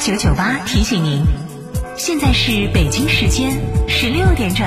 九九八提醒您，现在是北京时间十六点整。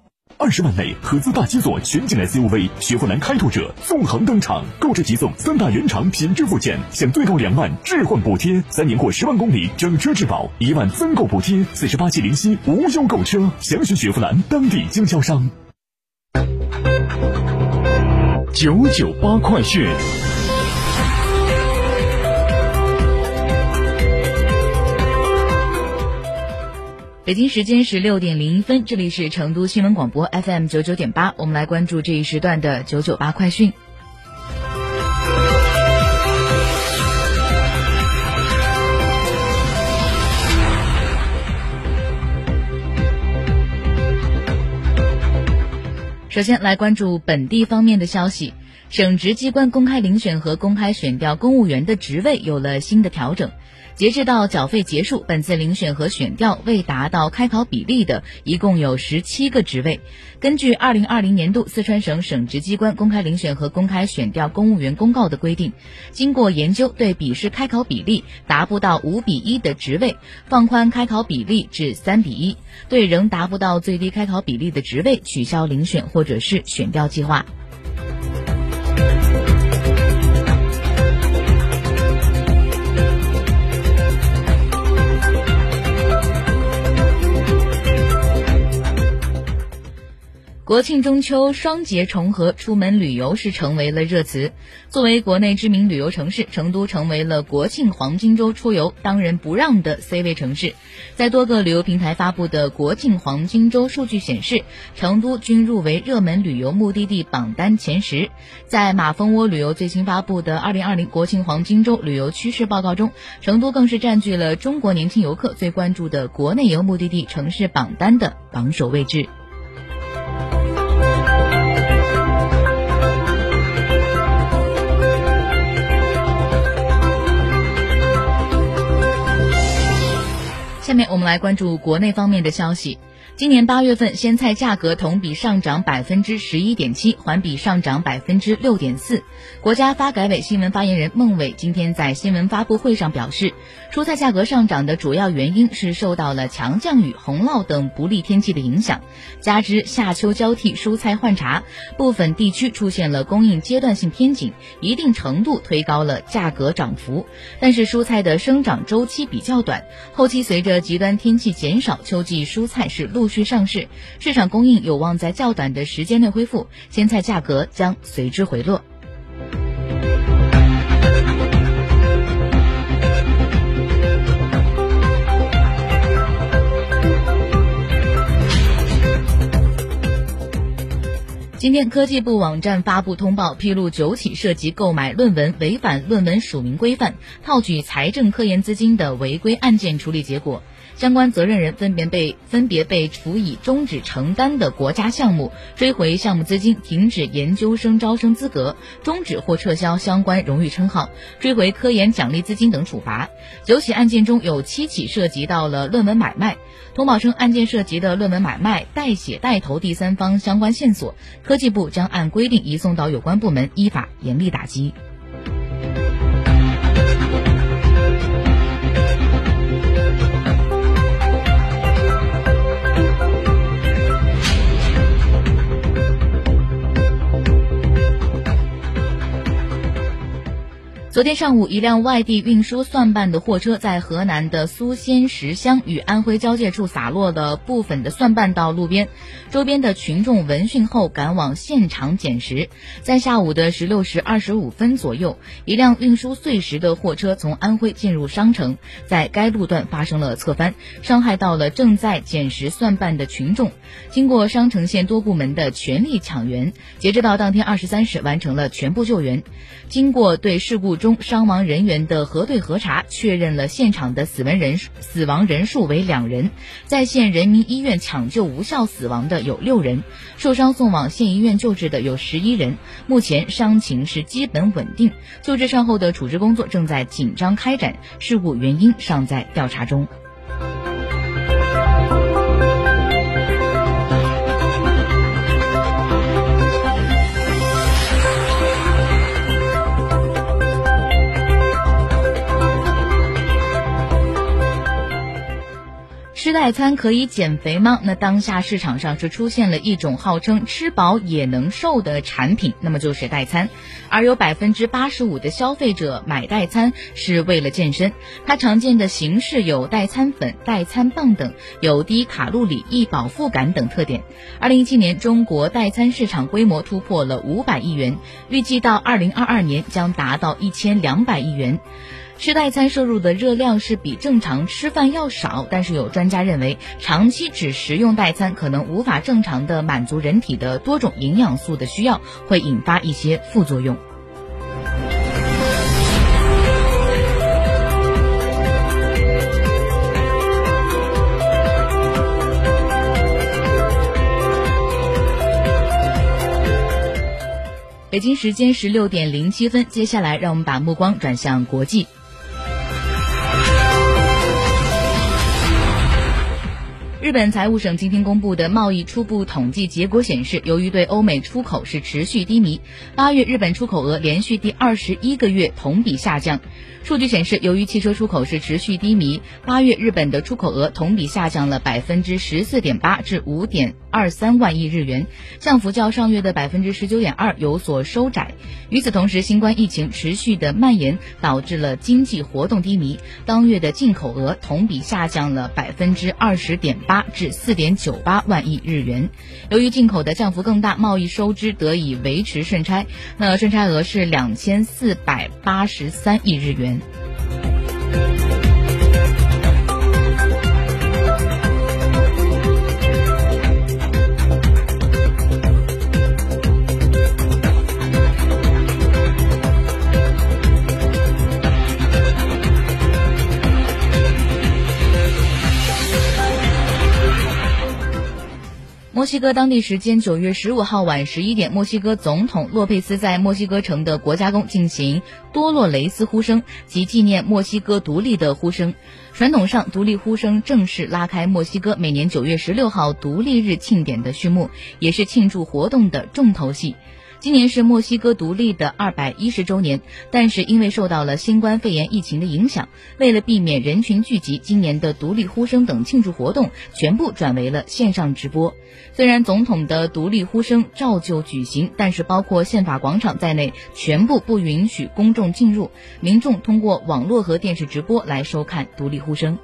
二十万内合资大七座全景 SUV 雪佛兰开拓者纵横登场，购车即送三大原厂品质附件，享最高两万置换补贴，三年或十万公里整车质保，一万增购补贴，四十八期零息无忧购车，详询雪佛兰当地经销商。九九八快讯。北京时间十六点零一分，这里是成都新闻广播 FM 九九点八，我们来关注这一时段的九九八快讯。首先来关注本地方面的消息，省直机关公开遴选和公开选调公务员的职位有了新的调整。截至到缴费结束，本次遴选和选调未达到开考比例的，一共有十七个职位。根据二零二零年度四川省省直机关公开遴选和公开选调公务员公告的规定，经过研究，对笔试开考比例达不到五比一的职位，放宽开考比例至三比一；对仍达不到最低开考比例的职位，取消遴选或者是选调计划。国庆中秋双节重合，出门旅游是成为了热词。作为国内知名旅游城市，成都成为了国庆黄金周出游当仁不让的 C 位城市。在多个旅游平台发布的国庆黄金周数据显示，成都均入围热门旅游目的地榜单前十。在马蜂窝旅游最新发布的二零二零国庆黄金周旅游趋势报告中，成都更是占据了中国年轻游客最关注的国内游目的地城市榜单的榜首位置。下面我们来关注国内方面的消息。今年八月份，鲜菜价格同比上涨百分之十一点七，环比上涨百分之六点四。国家发改委新闻发言人孟伟今天在新闻发布会上表示，蔬菜价格上涨的主要原因是受到了强降雨、洪涝等不利天气的影响，加之夏秋交替，蔬菜换茬，部分地区出现了供应阶段性偏紧，一定程度推高了价格涨幅。但是蔬菜的生长周期比较短，后期随着极端天气减少，秋季蔬菜是陆续上市，市场供应有望在较短的时间内恢复，鲜菜价格将随之回落。今天，科技部网站发布通报，披露九起涉及购买论文违反论文署名规范、套取财政科研资金的违规案件处理结果。相关责任人分别被分别被处以终止承担的国家项目、追回项目资金、停止研究生招生资格、终止或撤销相关荣誉称号、追回科研奖励资金等处罚。九起案件中有七起涉及到了论文买卖。通报称，案件涉及的论文买卖、代写、带投第三方相关线索，科技部将按规定移送到有关部门依法严厉打击。昨天上午，一辆外地运输蒜瓣的货车在河南的苏仙石乡与安徽交界处洒落了部分的蒜瓣到路边，周边的群众闻讯后赶往现场捡拾。在下午的十六时二十五分左右，一辆运输碎石的货车从安徽进入商城，在该路段发生了侧翻，伤害到了正在捡拾蒜瓣的群众。经过商城县多部门的全力抢援，截止到当天二十三时，完成了全部救援。经过对事故中伤亡人员的核对核查，确认了现场的死亡人数死亡人数为两人，在县人民医院抢救无效死亡的有六人，受伤送往县医院救治的有十一人，目前伤情是基本稳定，救治善后的处置工作正在紧张开展，事故原因尚在调查中。代餐可以减肥吗？那当下市场上是出现了一种号称吃饱也能瘦的产品，那么就是代餐。而有百分之八十五的消费者买代餐是为了健身。它常见的形式有代餐粉、代餐棒等，有低卡路里、易饱腹感等特点。二零一七年，中国代餐市场规模突破了五百亿元，预计到二零二二年将达到一千两百亿元。吃代餐摄入的热量是比正常吃饭要少，但是有专家认为，长期只食用代餐可能无法正常的满足人体的多种营养素的需要，会引发一些副作用。北京时间十六点零七分，接下来让我们把目光转向国际。日本财务省今天公布的贸易初步统计结果显示，由于对欧美出口是持续低迷，八月日本出口额连续第二十一个月同比下降。数据显示，由于汽车出口是持续低迷，八月日本的出口额同比下降了百分之十四点八至五点二三万亿日元，降幅较上月的百分之十九点二有所收窄。与此同时，新冠疫情持续的蔓延导致了经济活动低迷，当月的进口额同比下降了百分之二十点八至四点九八万亿日元。由于进口的降幅更大，贸易收支得以维持顺差，那顺差额是两千四百八十三亿日元。墨西哥当地时间九月十五号晚十一点，墨西哥总统洛佩斯在墨西哥城的国家宫进行多洛雷斯呼声及纪念墨西哥独立的呼声。传统上，独立呼声正式拉开墨西哥每年九月十六号独立日庆典的序幕，也是庆祝活动的重头戏。今年是墨西哥独立的二百一十周年，但是因为受到了新冠肺炎疫情的影响，为了避免人群聚集，今年的独立呼声等庆祝活动全部转为了线上直播。虽然总统的独立呼声照旧举行，但是包括宪法广场在内，全部不允许公众进入，民众通过网络和电视直播来收看独立呼声。